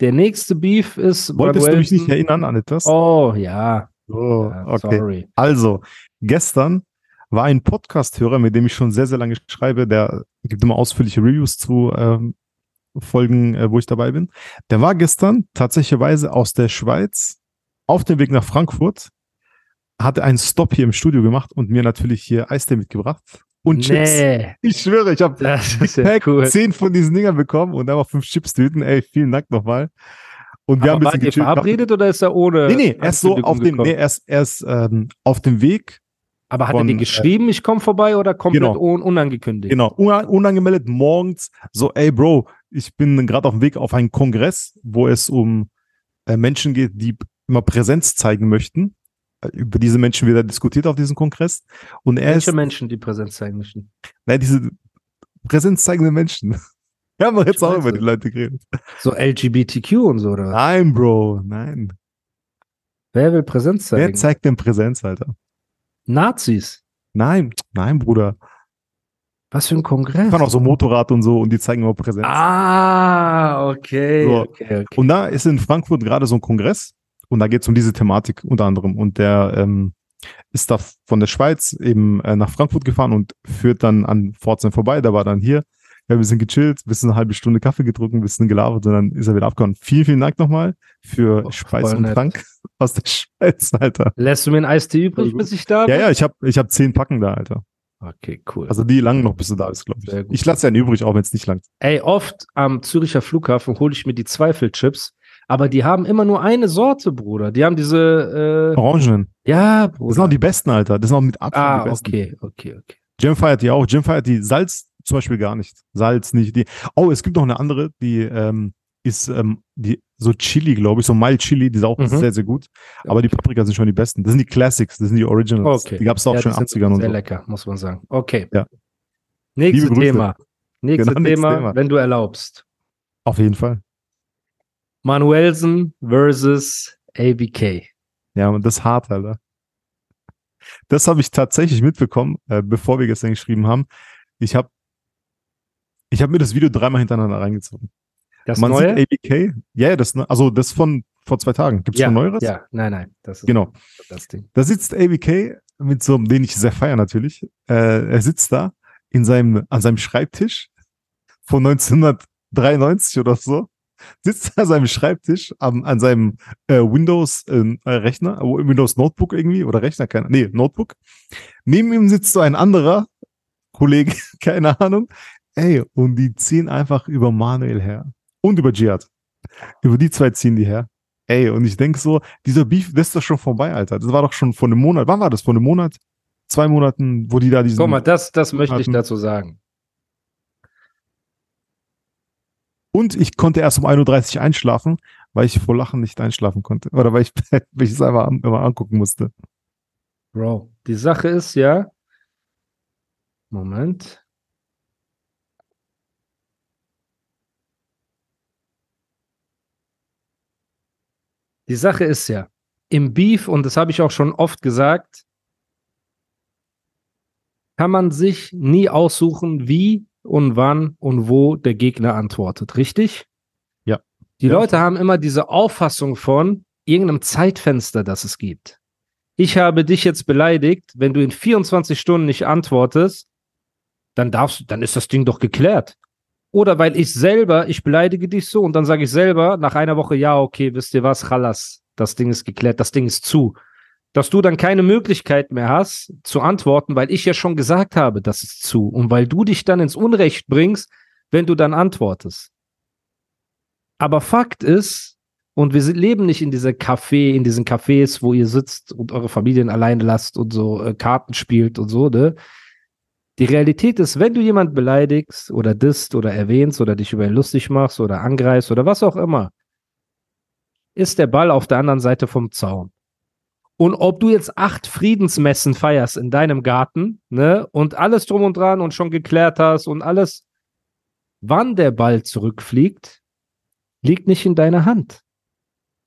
Der nächste Beef ist. Wolltest du mich nicht erinnern an etwas? Oh, ja. Oh, Ja, okay. sorry. Also, gestern war ein Podcast-Hörer, mit dem ich schon sehr, sehr lange schreibe, der gibt immer ausführliche Reviews zu ähm, Folgen, äh, wo ich dabei bin. Der war gestern tatsächlicherweise aus der Schweiz auf dem Weg nach Frankfurt, hatte einen Stop hier im Studio gemacht und mir natürlich hier Eistee mitgebracht und Chips. Nee. Ich schwöre, ich habe ist ja cool. zehn von diesen Dingern bekommen und einfach fünf Chips-Tüten. Ey, vielen Dank nochmal. Und wir Aber haben ein wart bisschen ihr gechillt. verabredet oder ist er ohne? Nee, nee, erst so Ankündigung auf dem, nee, erst, erst ähm, auf dem Weg, Aber hat er von, dir äh, geschrieben, ich komme vorbei oder komplett genau. un unangekündigt? genau, una- unangemeldet morgens, so, ey Bro, ich bin gerade auf dem Weg auf einen Kongress, wo es um äh, Menschen geht, die immer Präsenz zeigen möchten. Über diese Menschen wird er diskutiert auf diesem Kongress. Und er Welche ist, Menschen, die Präsenz zeigen möchten? nein, diese Präsenz zeigende Menschen. Wir haben doch jetzt auch über die Leute geredet. So LGBTQ und so, oder was? Nein, Bro, nein. Wer will Präsenz zeigen? Wer zeigt denn Präsenz, Alter? Nazis. Nein, nein, Bruder. Was für ein Kongress? Ich fahren auch so Motorrad und so und die zeigen immer Präsenz. Ah, okay. So. okay, okay. Und da ist in Frankfurt gerade so ein Kongress und da geht es um diese Thematik unter anderem. Und der ähm, ist da von der Schweiz eben äh, nach Frankfurt gefahren und führt dann an Pforzheim vorbei. Da war dann hier, ja, ein bisschen gechillt, ein bisschen eine halbe Stunde Kaffee getrunken, ein bisschen gelabert und dann ist er wieder abgehauen. Vielen, vielen Dank nochmal für Oh, Speis und nett. Trank aus der Schweiz, Alter. Lässt du mir ein Eistee übrig, bis ich da bin? Ja, ja, ich habe ich hab zehn Packen da, Alter. Okay, cool. Also die langen noch, bis du da bist, glaube ich. Ich lasse einen übrig, auch wenn es nicht langt. Ey, oft am Züricher Flughafen hole ich mir die Zweifelchips, aber die haben immer nur eine Sorte, Bruder. Die haben diese, Orangenen. äh, ja, Das Bruder. sind auch die besten, Alter. Das sind auch mit Abstand ah, die besten. okay, okay, okay. Jim feiert die auch. Jim feiert die Salz zum Beispiel gar nicht. Salz nicht. Die. Oh, es gibt noch eine andere, die ähm, ist ähm, die so Chili, glaube ich, so mild Chili, die ist auch Mhm. sehr, sehr gut. Aber die Paprika sind schon die besten. Das sind die Classics, das sind die Originals. Okay. Die gab es auch Ja, schon in den sind 80ern und Sehr so. lecker, muss man sagen. Okay. Ja. Nächstes Liebe Grüße. Thema. Nächstes Genau, nächstes Thema, Thema. wenn du erlaubst. Auf jeden Fall. Manuelsen versus ABK. Ja, und das ist hart, Alter. Das habe ich tatsächlich mitbekommen, äh, bevor wir gestern geschrieben haben. Ich habe ich hab mir das Video dreimal hintereinander reingezogen. Das Man neue? sieht ABK. Ja, yeah, das, also das von vor zwei Tagen. Gibt es ja, schon Neueres? ja, nein, nein. Das ist Genau. das Ding. Da sitzt ABK mit so einem, den ich sehr feier natürlich. Äh, er sitzt da in seinem, an seinem Schreibtisch von 1993 oder so. Sitzt an seinem Schreibtisch am, an seinem äh, Windows äh, Rechner, äh, Windows Notebook irgendwie oder Rechner, keine, nee, Notebook. Neben ihm sitzt so ein anderer Kollege, keine Ahnung. Ey, und die ziehen einfach über Manuel her. Und über Jihad. Über die zwei ziehen die her. Ey, und ich denk so, dieser Beef, das ist doch schon vorbei, Alter. Das war doch schon vor einem Monat. Wann war das? Vor einem Monat? Zwei Monaten, wo die da diesen. Guck mal, das, das möchte ich hatten- dazu sagen. Und ich konnte erst um 1.30 Uhr einschlafen, weil ich vor Lachen nicht einschlafen konnte. Oder weil ich, weil ich es einfach immer angucken musste. Bro, die Sache ist ja. Moment. Die Sache ist ja, im Beef, und das habe ich auch schon oft gesagt, kann man sich nie aussuchen, wie und wann und wo der Gegner antwortet, richtig? Ja. Die Ja. Leute haben immer diese Auffassung von irgendeinem Zeitfenster, das es gibt. Ich habe dich jetzt beleidigt, wenn du in 24 Stunden nicht antwortest, dann darfst du, dann ist das Ding doch geklärt. Oder weil ich selber, ich beleidige dich so und dann sage ich selber nach einer Woche, ja, okay, wisst ihr was, Chalas, das Ding ist geklärt, das Ding ist zu. Dass du dann keine Möglichkeit mehr hast zu antworten, weil ich ja schon gesagt habe, das ist zu. Und weil du dich dann ins Unrecht bringst, wenn du dann antwortest. Aber Fakt ist, und wir leben nicht in dieser Café, in diesen Cafés, wo ihr sitzt und eure Familien alleine lasst und so äh, Karten spielt und so, ne? Die Realität ist, wenn du jemand beleidigst oder disst oder erwähnst oder dich über ihn lustig machst oder angreifst oder was auch immer, ist der Ball auf der anderen Seite vom Zaun. Und ob du jetzt acht Friedensmessen feierst in deinem Garten, ne, und alles drum und dran und schon geklärt hast und alles, wann der Ball zurückfliegt, liegt nicht in deiner Hand.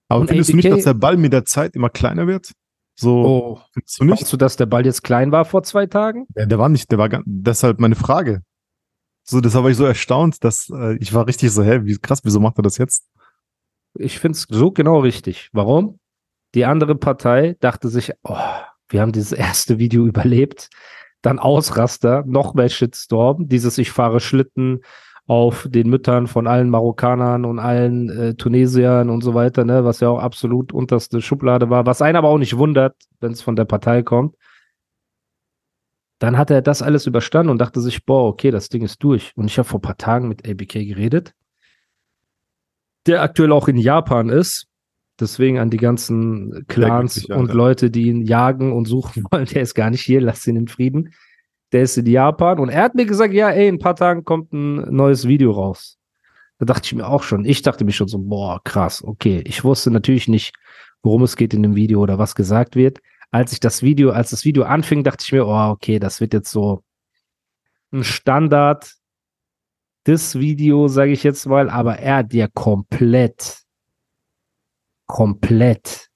Aber Und findest du nicht, dass der Ball mit der Zeit immer kleiner wird? So, Oh, findest du nicht? Du, dass der Ball jetzt klein war vor zwei Tagen? Ja, der war nicht, der war ganz, deshalb meine Frage. So, deshalb war ich so erstaunt, dass äh, ich war richtig so, hä, wie krass, wieso macht er das jetzt? Ich finde es so genau richtig. Warum? Die andere Partei dachte sich, oh, wir haben dieses erste Video überlebt. Dann Ausraster, noch mehr Shitstorm, dieses Ich fahre Schlitten auf den Müttern von allen Marokkanern und allen äh, Tunesiern und so weiter, ne, was ja auch absolut unterste Schublade war, was einen aber auch nicht wundert, wenn es von der Partei kommt. Dann hat er das alles überstanden und dachte sich, boah, okay, das Ding ist durch. Und ich habe vor ein paar Tagen mit ABK geredet, der aktuell auch in Japan ist. Deswegen an die ganzen Clans und. Leute, die ihn jagen und suchen wollen, der ist gar nicht hier, lasst ihn in Frieden. Der ist in Japan und er hat mir gesagt, ja, ey, in ein paar Tagen kommt ein neues Video raus. Da dachte ich mir auch schon, ich dachte mir schon so, boah, krass, okay. Ich wusste natürlich nicht, worum es geht in dem Video oder was gesagt wird. Als ich das Video, als das Video anfing, dachte ich mir, oh, okay, das wird jetzt so ein Standard das Video, sage ich jetzt mal, aber er hat ja komplett, komplett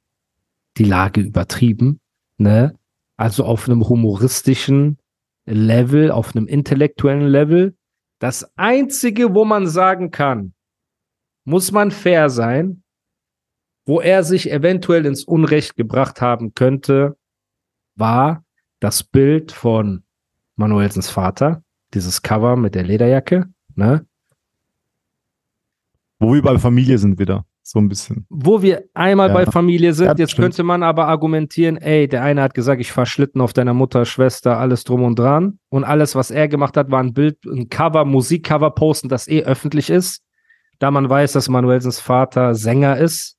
die Lage übertrieben, ne? Also auf einem humoristischen Level, auf einem intellektuellen Level. Das einzige, wo man sagen kann, muss man fair sein, wo er sich eventuell ins Unrecht gebracht haben könnte, war das Bild von Manuelsens Vater, dieses Cover mit der Lederjacke, ne? Wo wir bei Familie sind wieder. So ein bisschen. Wo wir einmal Ja. bei Familie sind, Ja, jetzt stimmt. könnte man aber argumentieren, ey, der eine hat gesagt, ich fahr Schlitten auf deiner Mutter, Schwester, alles drum und dran. Und alles, was er gemacht hat, war ein Bild, ein Cover, Musikcover posten, das eh öffentlich ist. Da man weiß, dass Manuelsens Vater Sänger ist,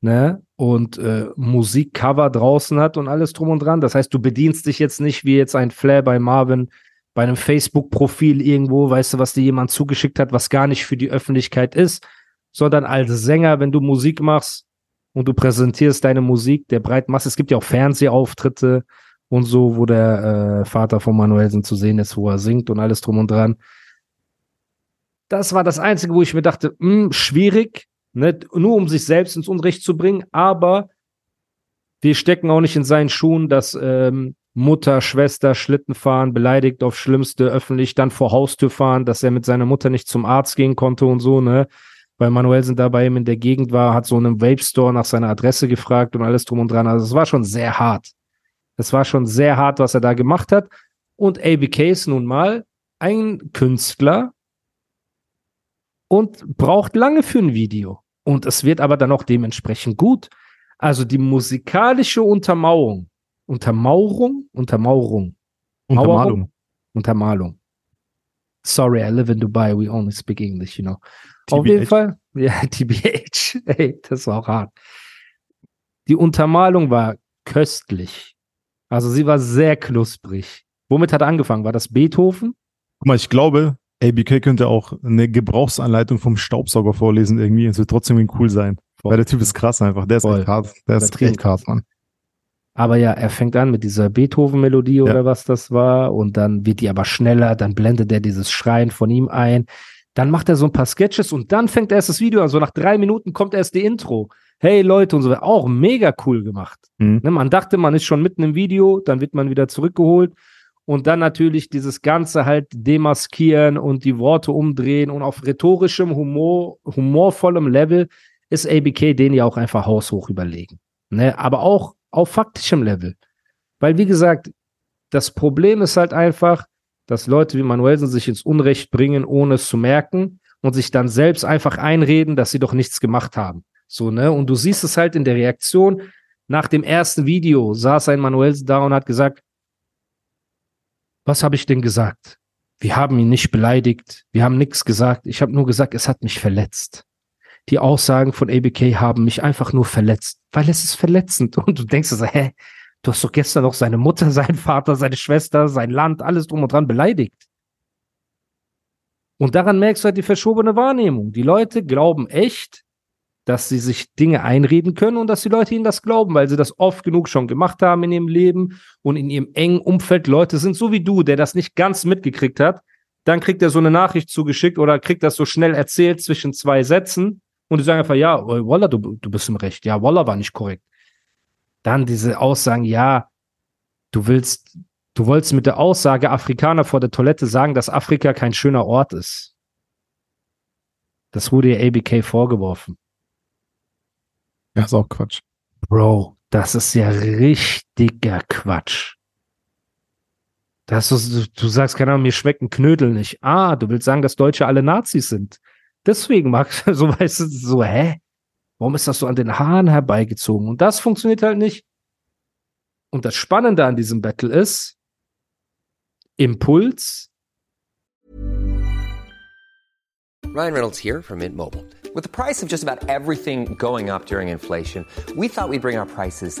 ne? Und äh, Musikcover draußen hat und alles drum und dran. Das heißt, du bedienst dich jetzt nicht wie jetzt ein Flair bei Marvin bei einem Facebook-Profil irgendwo, weißt du, was dir jemand zugeschickt hat, was gar nicht für die Öffentlichkeit ist, sondern als Sänger, wenn du Musik machst und du präsentierst deine Musik der breiten Masse. Es gibt ja auch Fernsehauftritte und so, wo der äh, Vater von Manuelsen zu sehen ist, wo er singt und alles drum und dran. Das war das Einzige, wo ich mir dachte, mh, schwierig, ne? nur um sich selbst ins Unrecht zu bringen, aber wir stecken auch nicht in seinen Schuhen, dass ähm, Mutter, Schwester Schlitten fahren, beleidigt auf Schlimmste, öffentlich dann vor Haustür fahren, dass er mit seiner Mutter nicht zum Arzt gehen konnte und so, ne? Weil Manuelsen da bei ihm in der Gegend war, hat so in einem Vape-Store nach seiner Adresse gefragt und alles drum und dran. Also es war schon sehr hart. Es war schon sehr hart, was er da gemacht hat. Und ABK ist nun mal ein Künstler und braucht lange für ein Video. Und es wird aber dann auch dementsprechend gut. Also die musikalische Untermauerung, Untermauerung, Untermauerung, Untermalung. Untermalung. Sorry, I live in Dubai. We only speak English, you know. Auf jeden. Fall. Ja, TBH. Ey, das war auch hart. Die Untermalung war köstlich. Also sie war sehr knusprig. Womit hat er angefangen? War das Beethoven? Guck mal, ich glaube, ABK könnte auch eine Gebrauchsanleitung vom Staubsauger vorlesen irgendwie. Es wird trotzdem cool sein. Weil der Typ ist krass einfach. Der ist Voll. echt hart. Der ist echt hart, Mann. Aber ja, er fängt an mit dieser Beethoven-Melodie Ja. oder was das war und dann wird die aber schneller, dann blendet er dieses Schreien von ihm ein. Dann macht er so ein paar Sketches und dann fängt erst das Video an. So nach drei Minuten kommt erst die Intro. Hey Leute und so weiter. Auch mega cool gemacht. Mhm. Ne, man dachte, man ist schon mitten im Video, dann wird man wieder zurückgeholt. Und dann natürlich dieses Ganze halt demaskieren und die Worte umdrehen und auf rhetorischem, Humor, humorvollem Level ist ABK den ja auch einfach haushoch überlegen. Ne? Aber auch auf faktischem Level. Weil, wie gesagt, das Problem ist halt einfach, dass Leute wie Manuelsen sich ins Unrecht bringen, ohne es zu merken und sich dann selbst einfach einreden, dass sie doch nichts gemacht haben. So, ne? Und du siehst es halt in der Reaktion. Nach dem ersten Video saß ein Manuelsen da und hat gesagt, was habe ich denn gesagt? Wir haben ihn nicht beleidigt, wir haben nichts gesagt. Ich habe nur gesagt, es hat mich verletzt. Die Aussagen von ABK haben mich einfach nur verletzt, weil es ist verletzend. Und du denkst so, hä, Du hast doch gestern noch seine Mutter, seinen Vater, seine Schwester, sein Land, alles drum und dran beleidigt. Und daran merkst du halt die verschobene Wahrnehmung. Die Leute glauben echt, dass sie sich Dinge einreden können und dass die Leute ihnen das glauben, weil sie das oft genug schon gemacht haben in ihrem Leben und in ihrem engen Umfeld Leute sind, so wie du, der das nicht ganz mitgekriegt hat. Dann kriegt er so eine Nachricht zugeschickt oder kriegt das so schnell erzählt zwischen zwei Sätzen und die sagen einfach, ja, Walla, du, du bist im Recht. Ja, Walla war nicht korrekt. Dann diese Aussagen, ja, du willst, du wolltest mit der Aussage Afrikaner vor der Toilette sagen, dass Afrika kein schöner Ort ist. Das wurde ihr ABK vorgeworfen. Ja, ist auch Quatsch. Bro, das ist ja richtiger Quatsch. Das ist, du sagst, keine Ahnung, mir schmecken Knödel nicht. Ah, du willst sagen, dass Deutsche alle Nazis sind. Deswegen magst du, so weißt du, so, hä? Warum ist das so an den Haaren herbeigezogen? Und das funktioniert halt nicht. Und das Spannende an diesem Battle ist, Impuls. Ryan Reynolds here from Mint Mobile. With the price of just about everything going up during inflation, we thought we'd bring our prices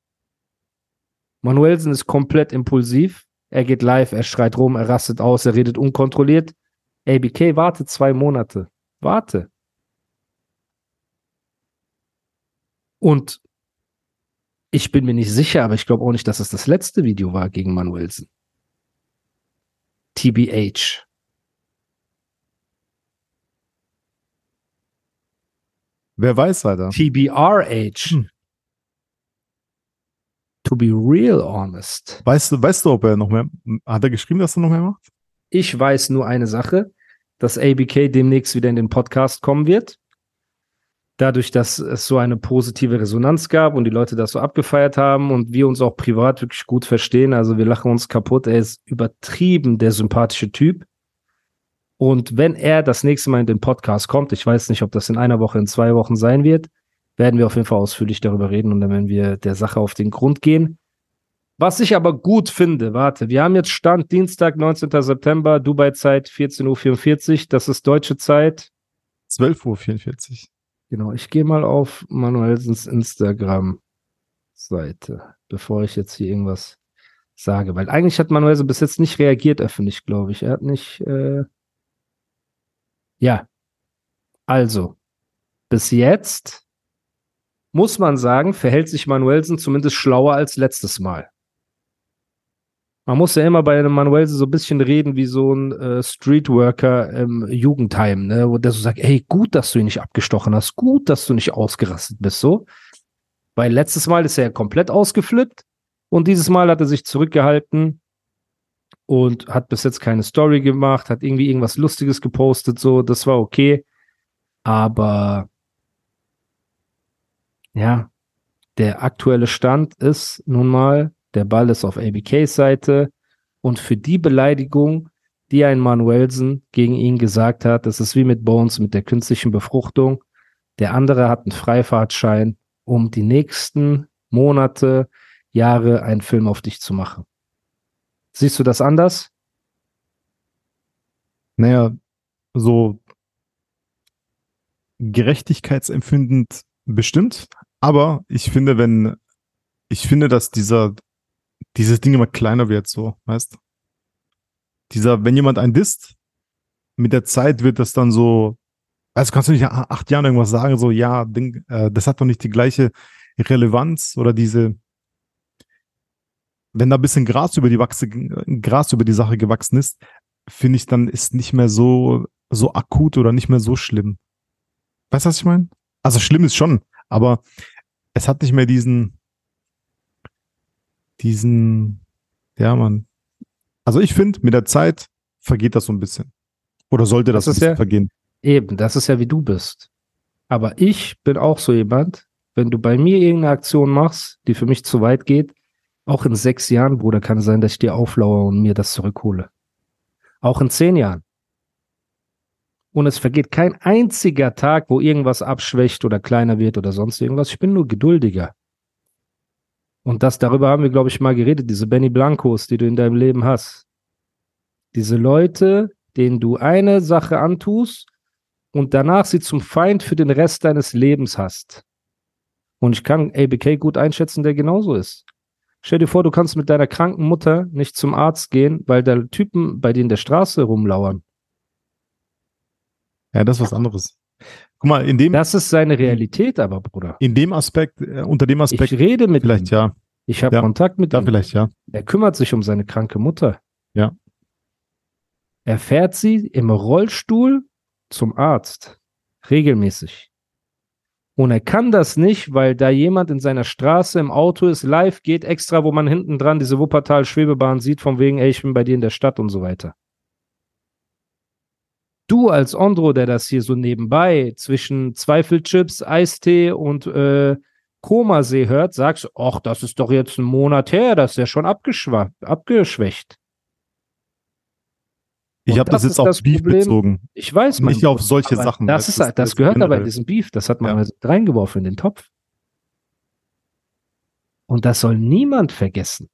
Manuelsen ist komplett impulsiv. Er geht live, er schreit rum, er rastet aus, er redet unkontrolliert. ABK, warte zwei Monate. Warte. Und ich bin mir nicht sicher, aber ich glaube auch nicht, dass es das letzte Video war gegen Manuelsen. TBH. Wer weiß, Alter. TBRH. Hm. To be real honest. Weißt du, weißt du, ob er noch mehr, hat er geschrieben, dass er noch mehr macht? Ich weiß nur eine Sache, dass ABK demnächst wieder in den Podcast kommen wird. Dadurch, dass es so eine positive Resonanz gab und die Leute das so abgefeiert haben und wir uns auch privat wirklich gut verstehen. Also wir lachen uns kaputt. Er ist übertrieben der sympathische Typ. Und wenn er das nächste Mal in den Podcast kommt, ich weiß nicht, ob das in einer Woche, in zwei Wochen sein wird, werden wir auf jeden Fall ausführlich darüber reden und dann werden wir der Sache auf den Grund gehen. Was ich aber gut finde, warte, wir haben jetzt Stand Dienstag, 19. September, Dubai-Zeit, 14.44 Uhr, das ist deutsche Zeit. 12.44 Uhr. Genau, ich gehe mal auf Manuelsens Instagram-Seite, bevor ich jetzt hier irgendwas sage, weil eigentlich hat Manuelsen bis jetzt nicht reagiert öffentlich, glaube ich. Er hat nicht, äh ja. Also, bis jetzt muss man sagen, verhält sich Manuelsen zumindest schlauer als letztes Mal. Man muss ja immer bei einem Manuelsen so ein bisschen reden wie so ein äh, Streetworker im Jugendheim, ne? wo der so sagt, hey, gut, dass du ihn nicht abgestochen hast, gut, dass du nicht ausgerastet bist, so. Weil letztes Mal ist er komplett ausgeflippt und dieses Mal hat er sich zurückgehalten und hat bis jetzt keine Story gemacht, hat irgendwie irgendwas Lustiges gepostet, so, das war okay. Aber ja, der aktuelle Stand ist nun mal, der Ball ist auf ABKs Seite und für die Beleidigung, die ein Manuelsen gegen ihn gesagt hat, das ist wie mit Bones, mit der künstlichen Befruchtung. Der andere hat einen Freifahrtschein, um die nächsten Monate, Jahre einen Film auf dich zu machen. Siehst du das anders? Naja, so gerechtigkeitsempfindend bestimmt, aber ich finde, wenn, ich finde, dass dieser, dieses Ding immer kleiner wird, so, weißt? Dieser, wenn jemand einen disst, mit der Zeit wird das dann so, also kannst du nicht nach acht Jahren irgendwas sagen, so, ja, Ding, äh, das hat doch nicht die gleiche Relevanz oder diese, wenn da ein bisschen Gras über die Wachse, Gras über die Sache gewachsen ist, finde ich, dann ist nicht mehr so, so akut oder nicht mehr so schlimm. Weißt du, was ich meine? Also schlimm ist schon, aber es hat nicht mehr diesen, diesen, ja, man. Also ich finde, mit der Zeit vergeht das so ein bisschen. Oder sollte das, Das ein ist bisschen ja- vergehen? Eben, das ist ja wie du bist. Aber ich bin auch so jemand, wenn du bei mir irgendeine Aktion machst, die für mich zu weit geht, auch in sechs Jahren, Bruder, kann es sein, dass ich dir auflaue und mir das zurückhole. Auch in zehn Jahren. Und es vergeht kein einziger Tag, wo irgendwas abschwächt oder kleiner wird oder sonst irgendwas. Ich bin nur geduldiger. Und das, darüber haben wir, glaube ich, mal geredet, diese Benny Blancos, die du in deinem Leben hast. Diese Leute, denen du eine Sache antust und danach sie zum Feind für den Rest deines Lebens hast. Und ich kann ABK gut einschätzen, der genauso ist. Stell dir vor, du kannst mit deiner kranken Mutter nicht zum Arzt gehen, weil da Typen bei dir in der Straße rumlauern. Ja, das ist was anderes. Guck mal, in dem, Das ist seine Realität aber, Bruder. in dem Aspekt, äh, unter dem Ich Aspekt, rede mit vielleicht ihm. ja, Ich habe Ja. Kontakt mit da ihm. vielleicht ja. Er kümmert sich um seine kranke Mutter. Ja. Er fährt sie im Rollstuhl zum Arzt. Regelmäßig. Und er kann das nicht, weil da jemand in seiner Straße im Auto ist, live geht extra, wo man hinten dran diese Wuppertal-Schwebebahn sieht, von wegen, ey, ich bin bei dir in der Stadt und so weiter. Du als Ondro, der das hier so nebenbei zwischen Zweifelchips, Eistee und äh, Komasee hört, sagst, ach, das ist doch jetzt ein Monat her, das ist ja schon abgeschwächt. Ich habe das das jetzt auf Beef Problem. bezogen. Ich weiß, mein Nicht auf solche Sachen. Das, ist, das, das gehört aber in diesem Beef. Das hat man Ja. reingeworfen in den Topf. Und das soll niemand vergessen.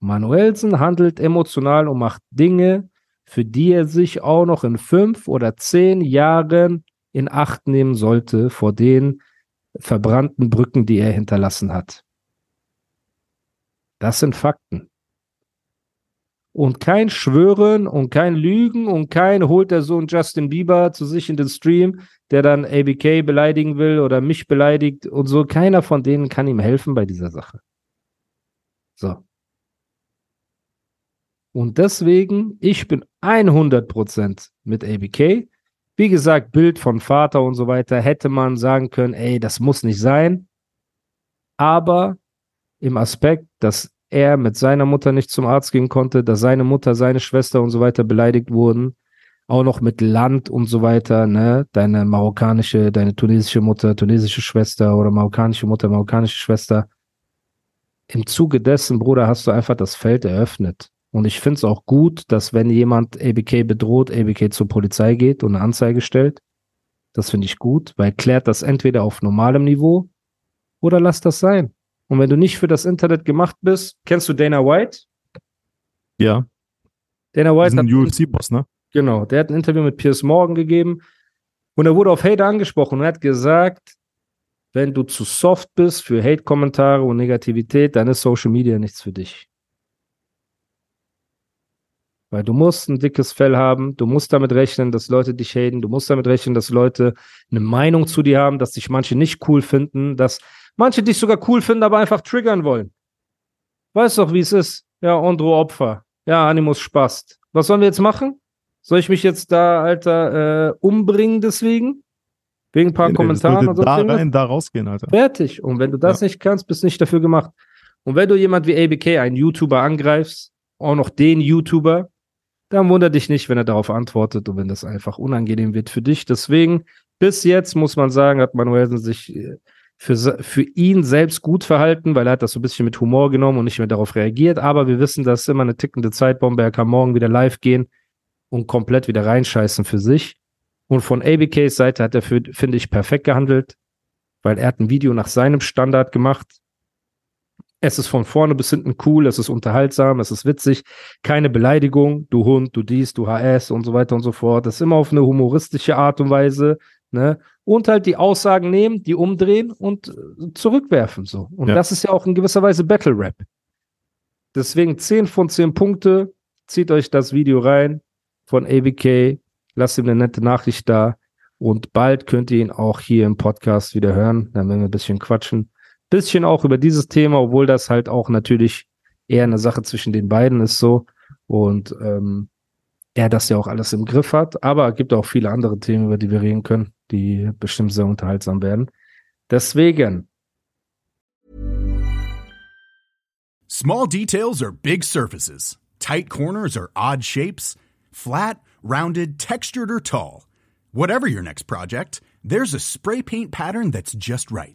Manuelsen handelt emotional und macht Dinge, für die er sich auch noch in fünf oder zehn Jahren in Acht nehmen sollte vor den verbrannten Brücken, die er hinterlassen hat. Das sind Fakten. Und kein Schwören und kein Lügen und kein holt der Sohn Justin Bieber zu sich in den Stream, der dann ABK beleidigen will oder mich beleidigt und so. Keiner von denen kann ihm helfen bei dieser Sache. So. Und deswegen, ich bin 100% mit ABK. Wie gesagt, Bild von Vater und so weiter hätte man sagen können, ey, das muss nicht sein. Aber im Aspekt, dass er mit seiner Mutter nicht zum Arzt gehen konnte, dass seine Mutter, seine Schwester und so weiter beleidigt wurden, auch noch mit Land und so weiter, ne, deine marokkanische, deine tunesische Mutter, tunesische Schwester oder marokkanische Mutter, marokkanische Schwester. Im Zuge dessen, Bruder, hast du einfach das Feld eröffnet. Und ich finde es auch gut, dass wenn jemand ABK bedroht, ABK zur Polizei geht und eine Anzeige stellt. Das finde ich gut, weil klärt das entweder auf normalem Niveau oder lass das sein. Und wenn du nicht für das Internet gemacht bist, kennst du Dana White? Ja, Dana White hat diesen UFC-Boss, ne? Genau, der hat ein Interview mit Piers Morgan gegeben und er wurde auf Hate angesprochen und er hat gesagt, wenn du zu soft bist für Hate-Kommentare und Negativität, dann ist Social Media nichts für dich. Weil du musst ein dickes Fell haben, du musst damit rechnen, dass Leute dich haten, du musst damit rechnen, dass Leute eine Meinung zu dir haben, dass dich manche nicht cool finden, dass manche dich sogar cool finden, aber einfach triggern wollen. Weißt doch, wie es ist. Ja, Ondro Opfer. Ja, Animus Spast. Was sollen wir jetzt machen? Soll ich mich jetzt da, Alter, äh, umbringen deswegen? Wegen ein paar Nee, Kommentaren und so. da rein, da rausgehen, Alter. Fertig. Und wenn du das nicht kannst, bist nicht dafür gemacht. Und wenn du jemand wie ABK, einen YouTuber, angreifst, auch noch den YouTuber, dann wunder dich nicht, wenn er darauf antwortet und wenn das einfach unangenehm wird für dich. Deswegen, bis jetzt muss man sagen, hat Manuelsen sich äh, für, für ihn selbst gut verhalten, weil er hat das so ein bisschen mit Humor genommen und nicht mehr darauf reagiert. Aber wir wissen, das ist immer eine tickende Zeitbombe. Er kann morgen wieder live gehen und komplett wieder reinscheißen für sich. Und von ABKs Seite hat er, finde ich, perfekt gehandelt, weil er hat ein Video nach seinem Standard gemacht. Es ist von vorne bis hinten cool, es ist unterhaltsam, es ist witzig, keine Beleidigung, du Hund, du dies, du HS und so weiter und so fort. Das ist immer auf eine humoristische Art und Weise, ne? Und halt die Aussagen nehmen, die umdrehen und äh, zurückwerfen, so. Und Ja. das ist ja auch in gewisser Weise Battle Rap. Deswegen 10 von 10 Punkte. Zieht euch das Video rein von ABK. Lasst ihm eine nette Nachricht da. Und bald könnt ihr ihn auch hier im Podcast wieder hören. Dann werden wir ein bisschen quatschen. Bisschen auch über dieses Thema, obwohl das halt auch natürlich eher eine Sache zwischen den beiden ist so. Und ähm, er das ja auch alles im Griff hat. Aber es gibt auch viele andere Themen, über die wir reden können, die bestimmt sehr unterhaltsam werden. Deswegen. Small details are big surfaces. Tight corners are odd shapes. Flat, rounded, textured, or tall. Whatever your next project, there's a spray paint pattern that's just right.